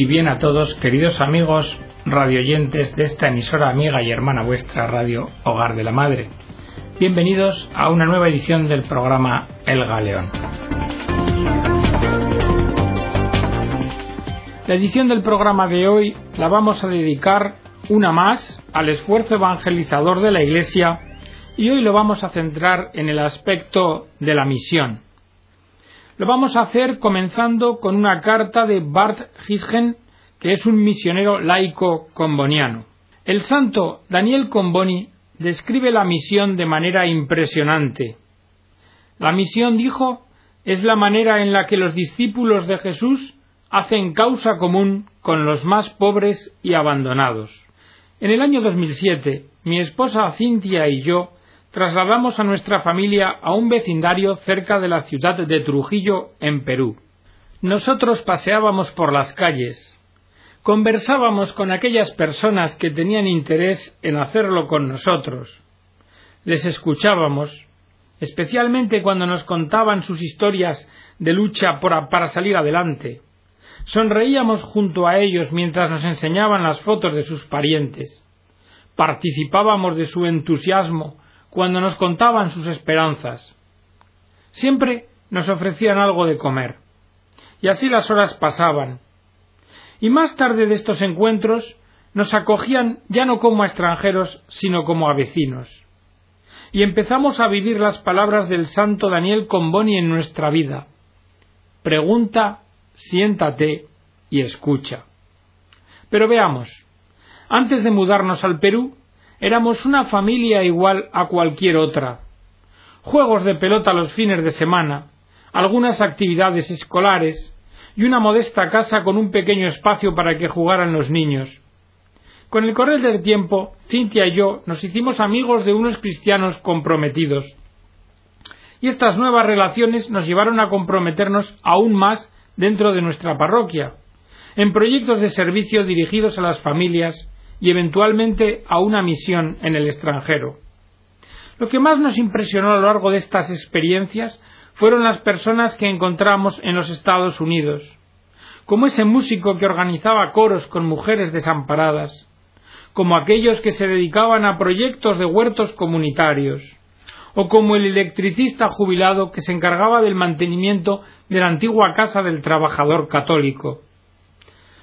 Y bien a todos, queridos amigos radioyentes de esta emisora amiga y hermana vuestra Radio Hogar de la Madre. Bienvenidos a una nueva edición del programa El Galeón. La edición del programa de hoy la vamos a dedicar una más al esfuerzo evangelizador de la Iglesia y hoy lo vamos a centrar en el aspecto de la misión. Lo vamos a hacer comenzando con una carta de Bart Gisgen, que es un misionero laico comboniano. El santo Daniel Comboni describe la misión de manera impresionante. La misión, dijo, es la manera en la que los discípulos de Jesús hacen causa común con los más pobres y abandonados. En el año 2007, mi esposa Cintia y yo trasladamos a nuestra familia a un vecindario cerca de la ciudad de Trujillo, en Perú. Nosotros paseábamos por las calles, conversábamos con aquellas personas que tenían interés en hacerlo con nosotros, les escuchábamos, especialmente cuando nos contaban sus historias de lucha para salir adelante. Sonreíamos junto a ellos mientras nos enseñaban las fotos de sus parientes. Participábamos de su entusiasmo cuando nos contaban sus esperanzas. Siempre nos ofrecían algo de comer. Y así las horas pasaban. Y más tarde de estos encuentros nos acogían ya no como a extranjeros, sino como a vecinos. Y empezamos a vivir las palabras del santo Daniel Comboni en nuestra vida. Pregunta, siéntate y escucha. Pero veamos, antes de mudarnos al Perú, Éramos una familia igual a cualquier otra. Juegos de pelota los fines de semana, algunas actividades escolares y una modesta casa con un pequeño espacio para que jugaran los niños. Con el correr del tiempo, Cintia y yo nos hicimos amigos de unos cristianos comprometidos. Y estas nuevas relaciones nos llevaron a comprometernos aún más dentro de nuestra parroquia, en proyectos de servicio dirigidos a las familias y eventualmente a una misión en el extranjero. Lo que más nos impresionó a lo largo de estas experiencias fueron las personas que encontramos en los Estados Unidos, como ese músico que organizaba coros con mujeres desamparadas, como aquellos que se dedicaban a proyectos de huertos comunitarios, o como el electricista jubilado que se encargaba del mantenimiento de la antigua casa del trabajador católico.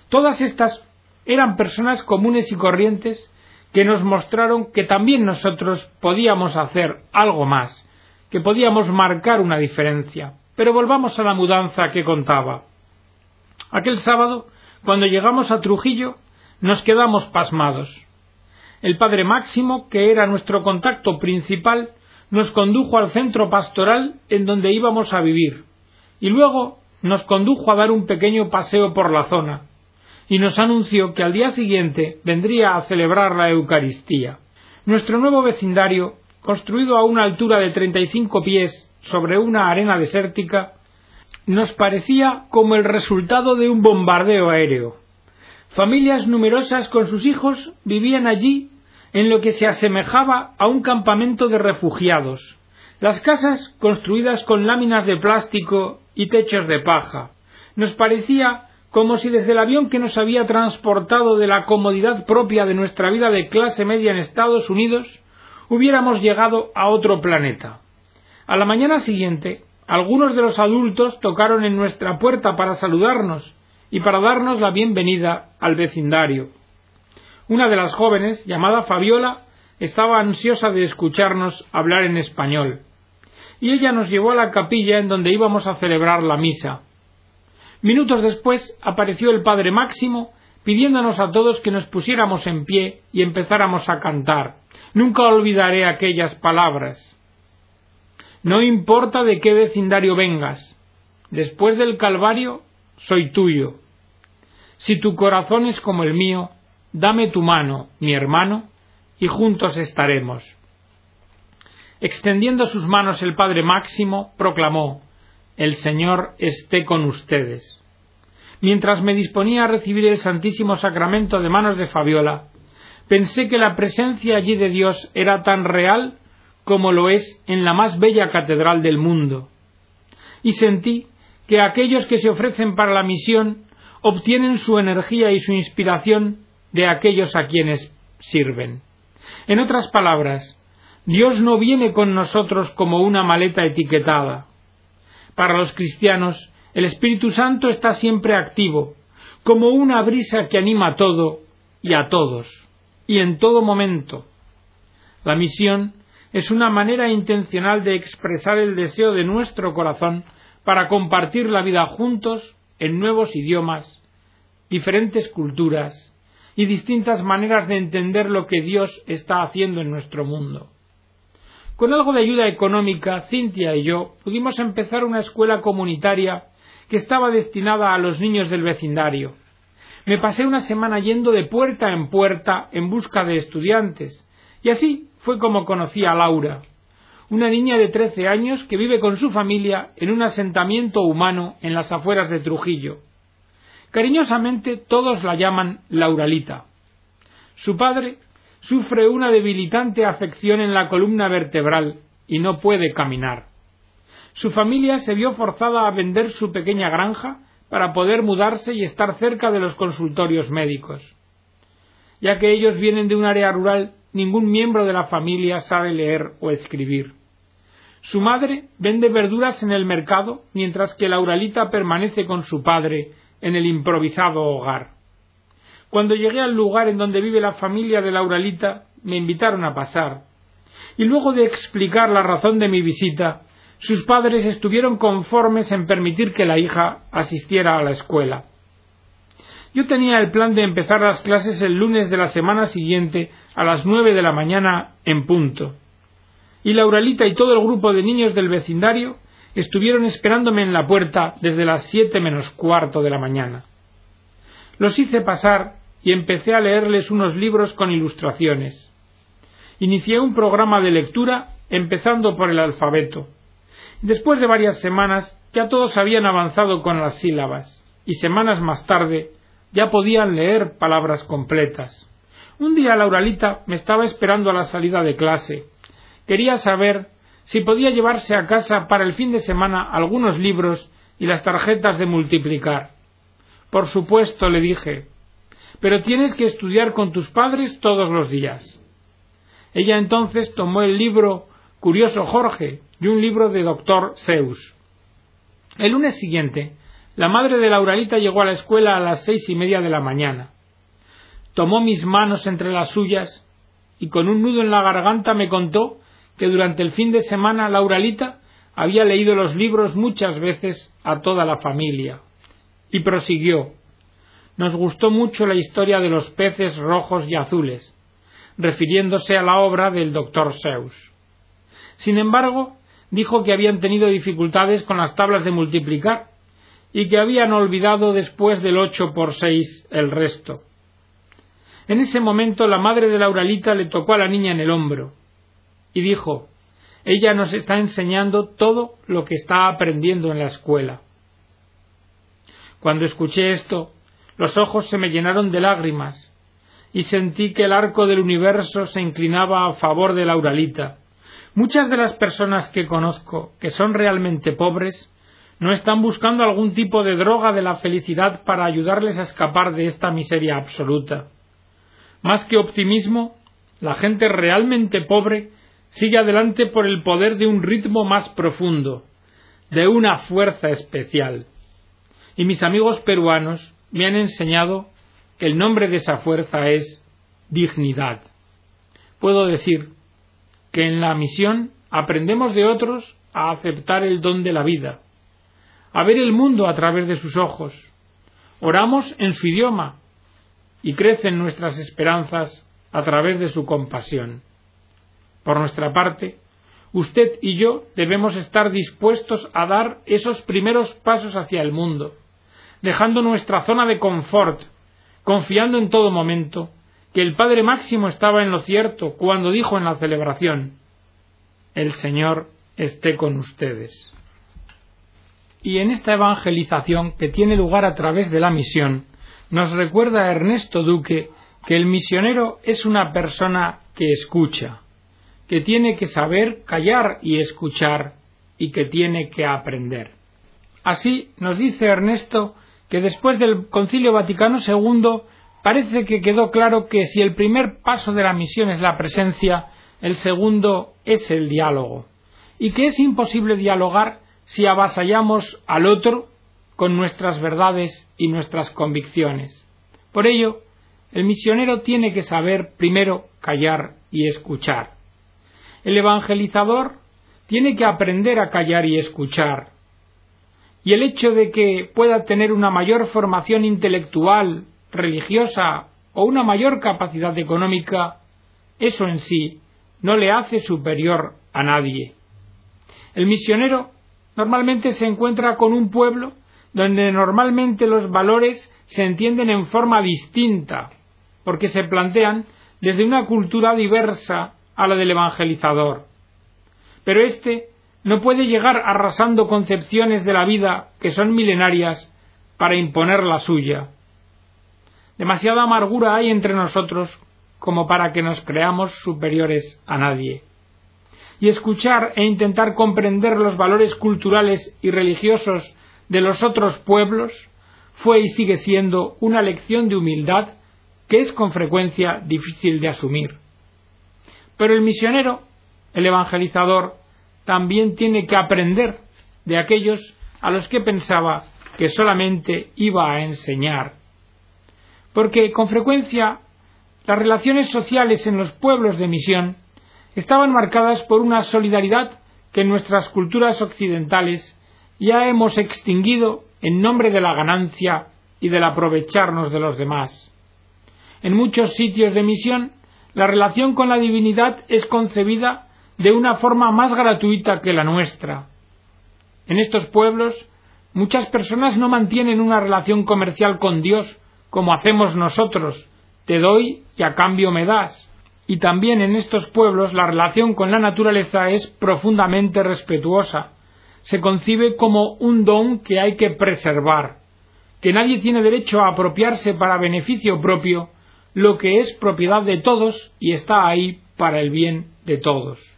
Todas estas eran personas comunes y corrientes que nos mostraron que también nosotros podíamos hacer algo más, que podíamos marcar una diferencia. Pero volvamos a la mudanza que contaba. Aquel sábado, cuando llegamos a Trujillo, nos quedamos pasmados. El padre Máximo, que era nuestro contacto principal, nos condujo al centro pastoral en donde íbamos a vivir, y luego nos condujo a dar un pequeño paseo por la zona, y nos anunció que al día siguiente vendría a celebrar la Eucaristía. Nuestro nuevo vecindario, construido a una altura de treinta y cinco pies sobre una arena desértica, nos parecía como el resultado de un bombardeo aéreo. Familias numerosas con sus hijos vivían allí en lo que se asemejaba a un campamento de refugiados. Las casas construidas con láminas de plástico y techos de paja. Nos parecía como si desde el avión que nos había transportado de la comodidad propia de nuestra vida de clase media en Estados Unidos, hubiéramos llegado a otro planeta. A la mañana siguiente, algunos de los adultos tocaron en nuestra puerta para saludarnos y para darnos la bienvenida al vecindario. Una de las jóvenes, llamada Fabiola, estaba ansiosa de escucharnos hablar en español, y ella nos llevó a la capilla en donde íbamos a celebrar la misa. Minutos después apareció el padre Máximo pidiéndonos a todos que nos pusiéramos en pie y empezáramos a cantar. Nunca olvidaré aquellas palabras. No importa de qué vecindario vengas, después del Calvario soy tuyo. Si tu corazón es como el mío, dame tu mano, mi hermano, y juntos estaremos. Extendiendo sus manos el Padre Máximo, proclamó el Señor esté con ustedes. Mientras me disponía a recibir el Santísimo Sacramento de manos de Fabiola, pensé que la presencia allí de Dios era tan real como lo es en la más bella catedral del mundo. Y sentí que aquellos que se ofrecen para la misión obtienen su energía y su inspiración de aquellos a quienes sirven. En otras palabras, Dios no viene con nosotros como una maleta etiquetada. Para los cristianos, el Espíritu Santo está siempre activo, como una brisa que anima todo y a todos, y en todo momento. La misión es una manera intencional de expresar el deseo de nuestro corazón para compartir la vida juntos en nuevos idiomas, diferentes culturas y distintas maneras de entender lo que Dios está haciendo en nuestro mundo. Con algo de ayuda económica, Cintia y yo pudimos empezar una escuela comunitaria que estaba destinada a los niños del vecindario. Me pasé una semana yendo de puerta en puerta en busca de estudiantes, y así fue como conocí a Laura, una niña de trece años que vive con su familia en un asentamiento humano en las afueras de Trujillo. Cariñosamente todos la llaman Lauralita. Su padre sufre una debilitante afección en la columna vertebral y no puede caminar. Su familia se vio forzada a vender su pequeña granja para poder mudarse y estar cerca de los consultorios médicos. Ya que ellos vienen de un área rural, ningún miembro de la familia sabe leer o escribir. Su madre vende verduras en el mercado mientras que Lauralita permanece con su padre en el improvisado hogar. Cuando llegué al lugar en donde vive la familia de Lauralita, me invitaron a pasar. Y luego de explicar la razón de mi visita, sus padres estuvieron conformes en permitir que la hija asistiera a la escuela. Yo tenía el plan de empezar las clases el lunes de la semana siguiente a las nueve de la mañana en punto. Y Lauralita y todo el grupo de niños del vecindario estuvieron esperándome en la puerta desde las siete menos cuarto de la mañana. Los hice pasar y empecé a leerles unos libros con ilustraciones. Inicié un programa de lectura empezando por el alfabeto. Después de varias semanas ya todos habían avanzado con las sílabas y semanas más tarde ya podían leer palabras completas. Un día Lauralita me estaba esperando a la salida de clase. Quería saber si podía llevarse a casa para el fin de semana algunos libros y las tarjetas de multiplicar. Por supuesto, le dije, pero tienes que estudiar con tus padres todos los días. Ella entonces tomó el libro Curioso Jorge y un libro de doctor Zeus. El lunes siguiente, la madre de Lauralita llegó a la escuela a las seis y media de la mañana. Tomó mis manos entre las suyas y con un nudo en la garganta me contó que durante el fin de semana Lauralita había leído los libros muchas veces a toda la familia. Y prosiguió nos gustó mucho la historia de los peces rojos y azules, refiriéndose a la obra del doctor Seuss. Sin embargo, dijo que habían tenido dificultades con las tablas de multiplicar y que habían olvidado después del ocho por seis el resto. En ese momento la madre de Lauralita le tocó a la niña en el hombro y dijo ella nos está enseñando todo lo que está aprendiendo en la escuela. Cuando escuché esto, los ojos se me llenaron de lágrimas y sentí que el arco del universo se inclinaba a favor de Lauralita. Muchas de las personas que conozco que son realmente pobres no están buscando algún tipo de droga de la felicidad para ayudarles a escapar de esta miseria absoluta. Más que optimismo, la gente realmente pobre sigue adelante por el poder de un ritmo más profundo, de una fuerza especial. Y mis amigos peruanos me han enseñado que el nombre de esa fuerza es dignidad. Puedo decir que en la misión aprendemos de otros a aceptar el don de la vida, a ver el mundo a través de sus ojos. Oramos en su idioma y crecen nuestras esperanzas a través de su compasión. Por nuestra parte, usted y yo debemos estar dispuestos a dar esos primeros pasos hacia el mundo, dejando nuestra zona de confort, confiando en todo momento que el Padre Máximo estaba en lo cierto cuando dijo en la celebración El Señor esté con ustedes. Y en esta evangelización que tiene lugar a través de la misión, nos recuerda Ernesto Duque que el misionero es una persona que escucha, que tiene que saber callar y escuchar y que tiene que aprender. Así nos dice Ernesto que después del Concilio Vaticano II parece que quedó claro que si el primer paso de la misión es la presencia, el segundo es el diálogo, y que es imposible dialogar si avasallamos al otro con nuestras verdades y nuestras convicciones. Por ello, el misionero tiene que saber primero callar y escuchar. El evangelizador tiene que aprender a callar y escuchar. Y el hecho de que pueda tener una mayor formación intelectual, religiosa o una mayor capacidad económica, eso en sí no le hace superior a nadie. El misionero normalmente se encuentra con un pueblo donde normalmente los valores se entienden en forma distinta, porque se plantean desde una cultura diversa a la del evangelizador. Pero éste no puede llegar arrasando concepciones de la vida que son milenarias para imponer la suya. Demasiada amargura hay entre nosotros como para que nos creamos superiores a nadie. Y escuchar e intentar comprender los valores culturales y religiosos de los otros pueblos fue y sigue siendo una lección de humildad que es con frecuencia difícil de asumir. Pero el misionero, el evangelizador, también tiene que aprender de aquellos a los que pensaba que solamente iba a enseñar. Porque con frecuencia las relaciones sociales en los pueblos de misión estaban marcadas por una solidaridad que en nuestras culturas occidentales ya hemos extinguido en nombre de la ganancia y del aprovecharnos de los demás. En muchos sitios de misión, la relación con la divinidad es concebida de una forma más gratuita que la nuestra. En estos pueblos, muchas personas no mantienen una relación comercial con Dios como hacemos nosotros, te doy y a cambio me das. Y también en estos pueblos la relación con la naturaleza es profundamente respetuosa. Se concibe como un don que hay que preservar, que nadie tiene derecho a apropiarse para beneficio propio lo que es propiedad de todos y está ahí para el bien de todos.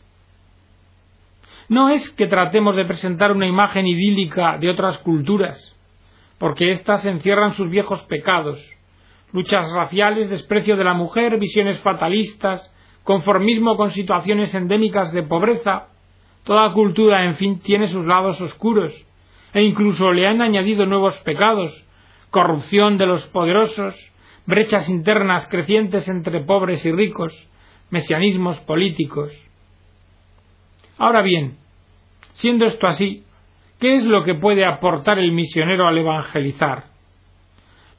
No es que tratemos de presentar una imagen idílica de otras culturas, porque éstas encierran sus viejos pecados, luchas raciales, desprecio de la mujer, visiones fatalistas, conformismo con situaciones endémicas de pobreza. Toda cultura, en fin, tiene sus lados oscuros, e incluso le han añadido nuevos pecados, corrupción de los poderosos, brechas internas crecientes entre pobres y ricos, mesianismos políticos. Ahora bien, siendo esto así, ¿qué es lo que puede aportar el misionero al evangelizar?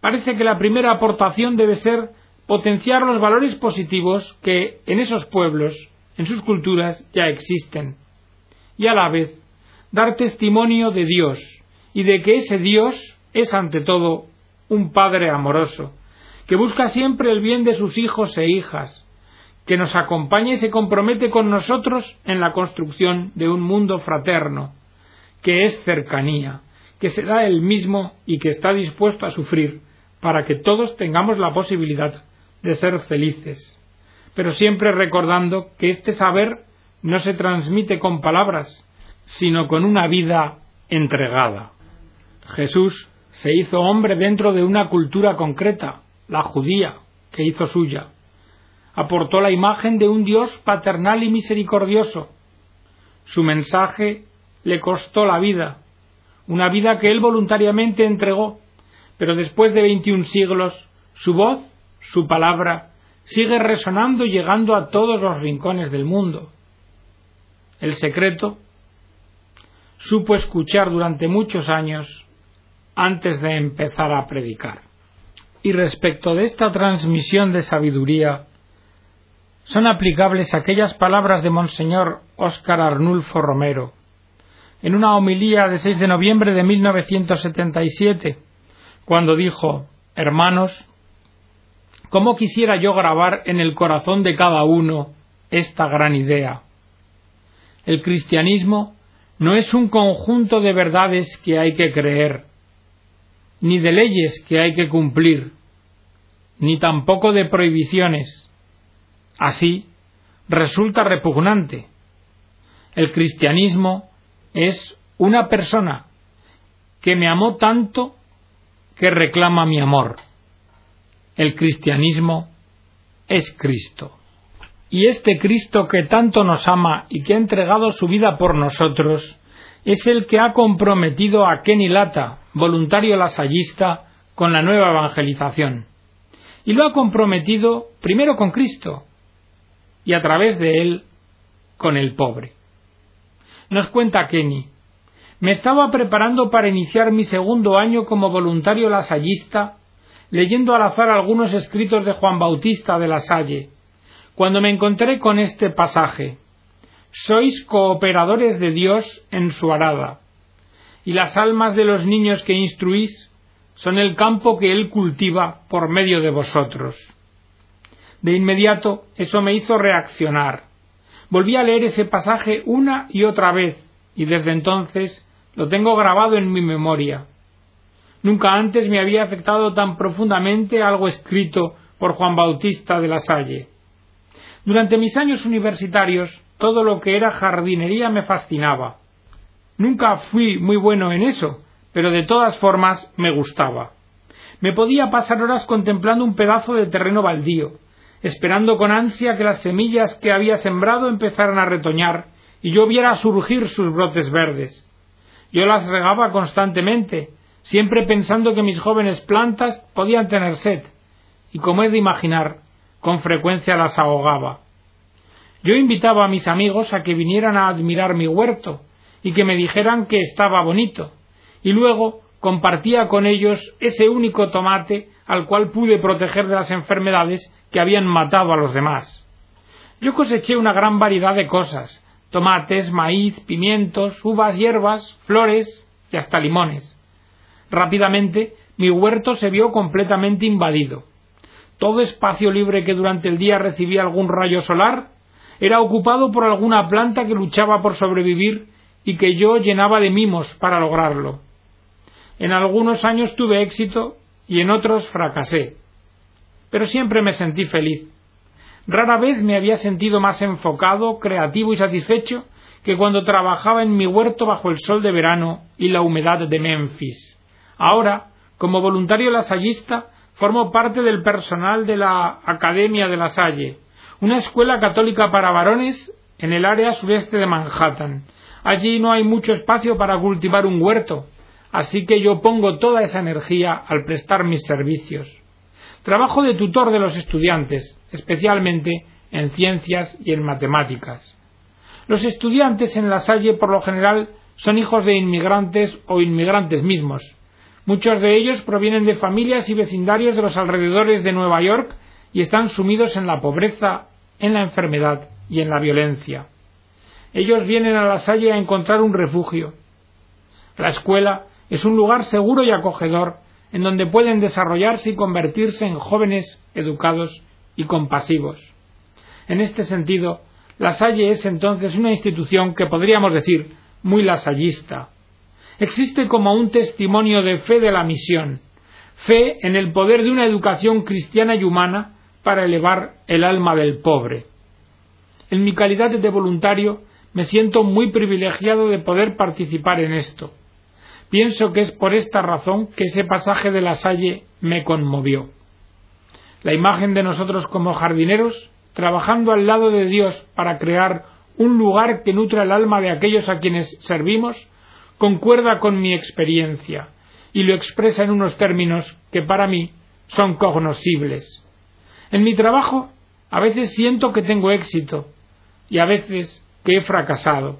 Parece que la primera aportación debe ser potenciar los valores positivos que en esos pueblos, en sus culturas, ya existen, y a la vez dar testimonio de Dios y de que ese Dios es ante todo un Padre amoroso, que busca siempre el bien de sus hijos e hijas, que nos acompaña y se compromete con nosotros en la construcción de un mundo fraterno, que es cercanía, que se da él mismo y que está dispuesto a sufrir para que todos tengamos la posibilidad de ser felices, pero siempre recordando que este saber no se transmite con palabras, sino con una vida entregada. Jesús se hizo hombre dentro de una cultura concreta, la judía, que hizo suya. Aportó la imagen de un Dios paternal y misericordioso. Su mensaje le costó la vida, una vida que él voluntariamente entregó, pero después de veintiún siglos, su voz, su palabra, sigue resonando y llegando a todos los rincones del mundo. El secreto supo escuchar durante muchos años antes de empezar a predicar. Y respecto de esta transmisión de sabiduría, son aplicables aquellas palabras de Monseñor Óscar Arnulfo Romero, en una homilía de 6 de noviembre de 1977, cuando dijo, Hermanos, ¿cómo quisiera yo grabar en el corazón de cada uno esta gran idea? El cristianismo no es un conjunto de verdades que hay que creer, ni de leyes que hay que cumplir, ni tampoco de prohibiciones. Así, resulta repugnante. El cristianismo es una persona que me amó tanto que reclama mi amor. El cristianismo es Cristo. Y este Cristo que tanto nos ama y que ha entregado su vida por nosotros, es el que ha comprometido a Kenny Lata, voluntario lasallista, con la nueva evangelización. Y lo ha comprometido primero con Cristo y a través de él con el pobre. Nos cuenta Kenny, me estaba preparando para iniciar mi segundo año como voluntario lasallista, leyendo al azar algunos escritos de Juan Bautista de la Salle, cuando me encontré con este pasaje. Sois cooperadores de Dios en su arada, y las almas de los niños que instruís son el campo que Él cultiva por medio de vosotros. De inmediato eso me hizo reaccionar. Volví a leer ese pasaje una y otra vez, y desde entonces lo tengo grabado en mi memoria. Nunca antes me había afectado tan profundamente algo escrito por Juan Bautista de la Salle. Durante mis años universitarios, todo lo que era jardinería me fascinaba. Nunca fui muy bueno en eso, pero de todas formas me gustaba. Me podía pasar horas contemplando un pedazo de terreno baldío, esperando con ansia que las semillas que había sembrado empezaran a retoñar y yo viera surgir sus brotes verdes. Yo las regaba constantemente, siempre pensando que mis jóvenes plantas podían tener sed, y como es de imaginar, con frecuencia las ahogaba. Yo invitaba a mis amigos a que vinieran a admirar mi huerto y que me dijeran que estaba bonito, y luego compartía con ellos ese único tomate al cual pude proteger de las enfermedades que habían matado a los demás. Yo coseché una gran variedad de cosas, tomates, maíz, pimientos, uvas, hierbas, flores y hasta limones. Rápidamente mi huerto se vio completamente invadido. Todo espacio libre que durante el día recibía algún rayo solar era ocupado por alguna planta que luchaba por sobrevivir y que yo llenaba de mimos para lograrlo. En algunos años tuve éxito y en otros fracasé. Pero siempre me sentí feliz. Rara vez me había sentido más enfocado, creativo y satisfecho que cuando trabajaba en mi huerto bajo el sol de verano y la humedad de Memphis. Ahora, como voluntario lasallista, formo parte del personal de la Academia de la Salle, una escuela católica para varones en el área sureste de Manhattan. Allí no hay mucho espacio para cultivar un huerto, así que yo pongo toda esa energía al prestar mis servicios. Trabajo de tutor de los estudiantes, especialmente en ciencias y en matemáticas. Los estudiantes en la Salle por lo general son hijos de inmigrantes o inmigrantes mismos. Muchos de ellos provienen de familias y vecindarios de los alrededores de Nueva York y están sumidos en la pobreza, en la enfermedad y en la violencia. Ellos vienen a la Salle a encontrar un refugio. La escuela es un lugar seguro y acogedor en donde pueden desarrollarse y convertirse en jóvenes educados y compasivos. En este sentido, la Salle es entonces una institución que podríamos decir muy lasallista. Existe como un testimonio de fe de la misión, fe en el poder de una educación cristiana y humana para elevar el alma del pobre. En mi calidad de voluntario me siento muy privilegiado de poder participar en esto. Pienso que es por esta razón que ese pasaje de la Salle me conmovió la imagen de nosotros como jardineros, trabajando al lado de Dios para crear un lugar que nutra el alma de aquellos a quienes servimos, concuerda con mi experiencia y lo expresa en unos términos que para mí son cognoscibles. En mi trabajo a veces siento que tengo éxito y a veces que he fracasado,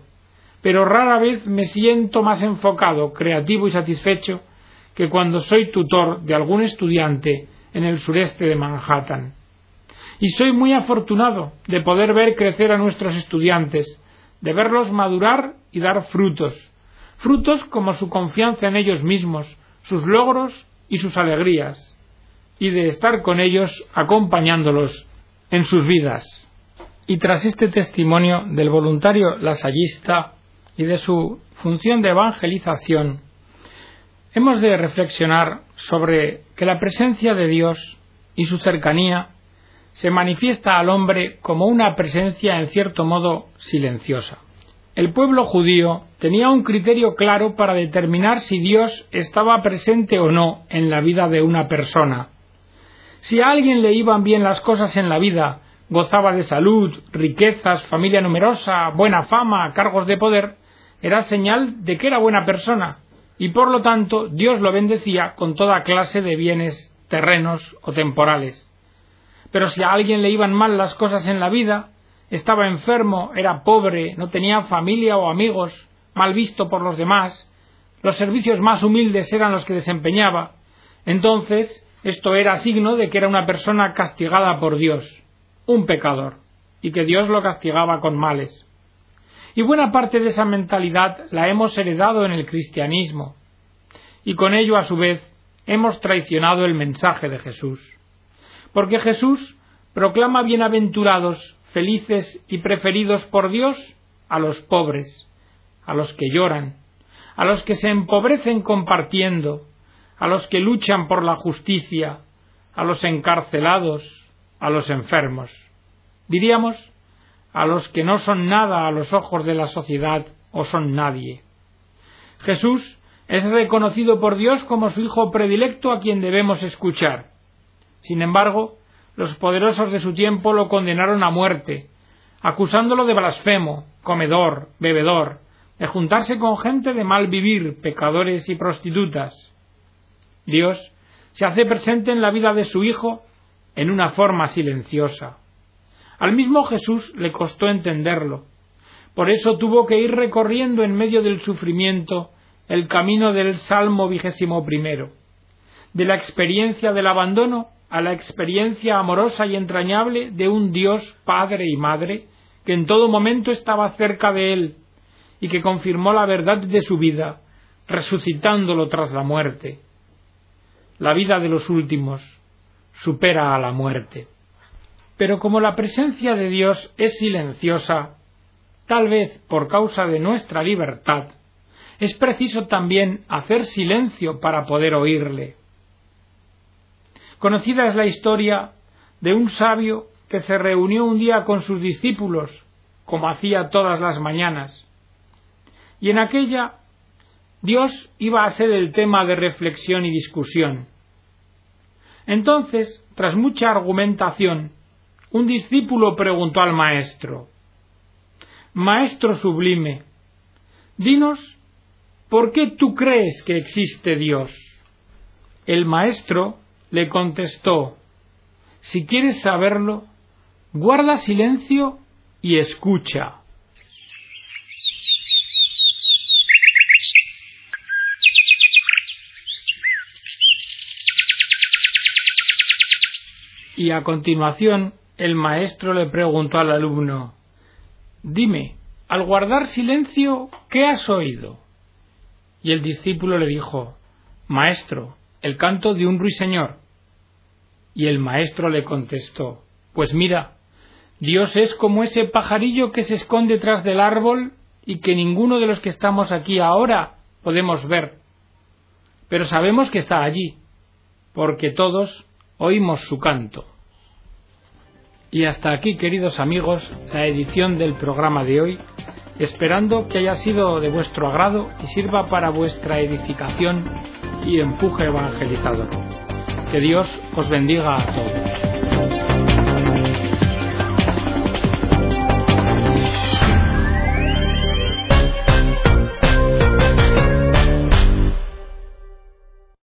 pero rara vez me siento más enfocado, creativo y satisfecho que cuando soy tutor de algún estudiante en el sureste de Manhattan. Y soy muy afortunado de poder ver crecer a nuestros estudiantes, de verlos madurar y dar frutos, frutos como su confianza en ellos mismos, sus logros y sus alegrías, y de estar con ellos acompañándolos en sus vidas. Y tras este testimonio del voluntario lasallista y de su función de evangelización, hemos de reflexionar sobre que la presencia de Dios y su cercanía se manifiesta al hombre como una presencia en cierto modo silenciosa. El pueblo judío tenía un criterio claro para determinar si Dios estaba presente o no en la vida de una persona. Si a alguien le iban bien las cosas en la vida, gozaba de salud, riquezas, familia numerosa, buena fama, cargos de poder, era señal de que era buena persona, y por lo tanto Dios lo bendecía con toda clase de bienes terrenos o temporales. Pero si a alguien le iban mal las cosas en la vida, estaba enfermo, era pobre, no tenía familia o amigos, mal visto por los demás, los servicios más humildes eran los que desempeñaba, entonces esto era signo de que era una persona castigada por Dios, un pecador, y que Dios lo castigaba con males. Y buena parte de esa mentalidad la hemos heredado en el cristianismo, y con ello a su vez hemos traicionado el mensaje de Jesús. Porque Jesús proclama bienaventurados, felices y preferidos por Dios a los pobres, a los que lloran, a los que se empobrecen compartiendo, a los que luchan por la justicia, a los encarcelados, a los enfermos. Diríamos, a los que no son nada a los ojos de la sociedad o son nadie. Jesús es reconocido por Dios como su Hijo predilecto a quien debemos escuchar. Sin embargo, los poderosos de su tiempo lo condenaron a muerte, acusándolo de blasfemo, comedor, bebedor, de juntarse con gente de mal vivir, pecadores y prostitutas. Dios se hace presente en la vida de su Hijo en una forma silenciosa. Al mismo Jesús le costó entenderlo. Por eso tuvo que ir recorriendo en medio del sufrimiento el camino del Salmo vigésimo primero, de la experiencia del abandono a la experiencia amorosa y entrañable de un Dios Padre y Madre que en todo momento estaba cerca de él y que confirmó la verdad de su vida, resucitándolo tras la muerte. La vida de los últimos supera a la muerte. Pero como la presencia de Dios es silenciosa, tal vez por causa de nuestra libertad, es preciso también hacer silencio para poder oírle. Conocida es la historia de un sabio que se reunió un día con sus discípulos, como hacía todas las mañanas, y en aquella Dios iba a ser el tema de reflexión y discusión. Entonces, tras mucha argumentación, un discípulo preguntó al maestro Maestro sublime, dinos ¿por qué tú crees que existe Dios? El maestro le contestó, si quieres saberlo, guarda silencio y escucha. Y a continuación el maestro le preguntó al alumno, Dime, al guardar silencio, ¿qué has oído? Y el discípulo le dijo, Maestro, el canto de un ruiseñor. Y el maestro le contestó, Pues mira, Dios es como ese pajarillo que se esconde tras del árbol y que ninguno de los que estamos aquí ahora podemos ver. Pero sabemos que está allí, porque todos oímos su canto. Y hasta aquí, queridos amigos, la edición del programa de hoy esperando que haya sido de vuestro agrado y sirva para vuestra edificación y empuje evangelizador. Que Dios os bendiga a todos.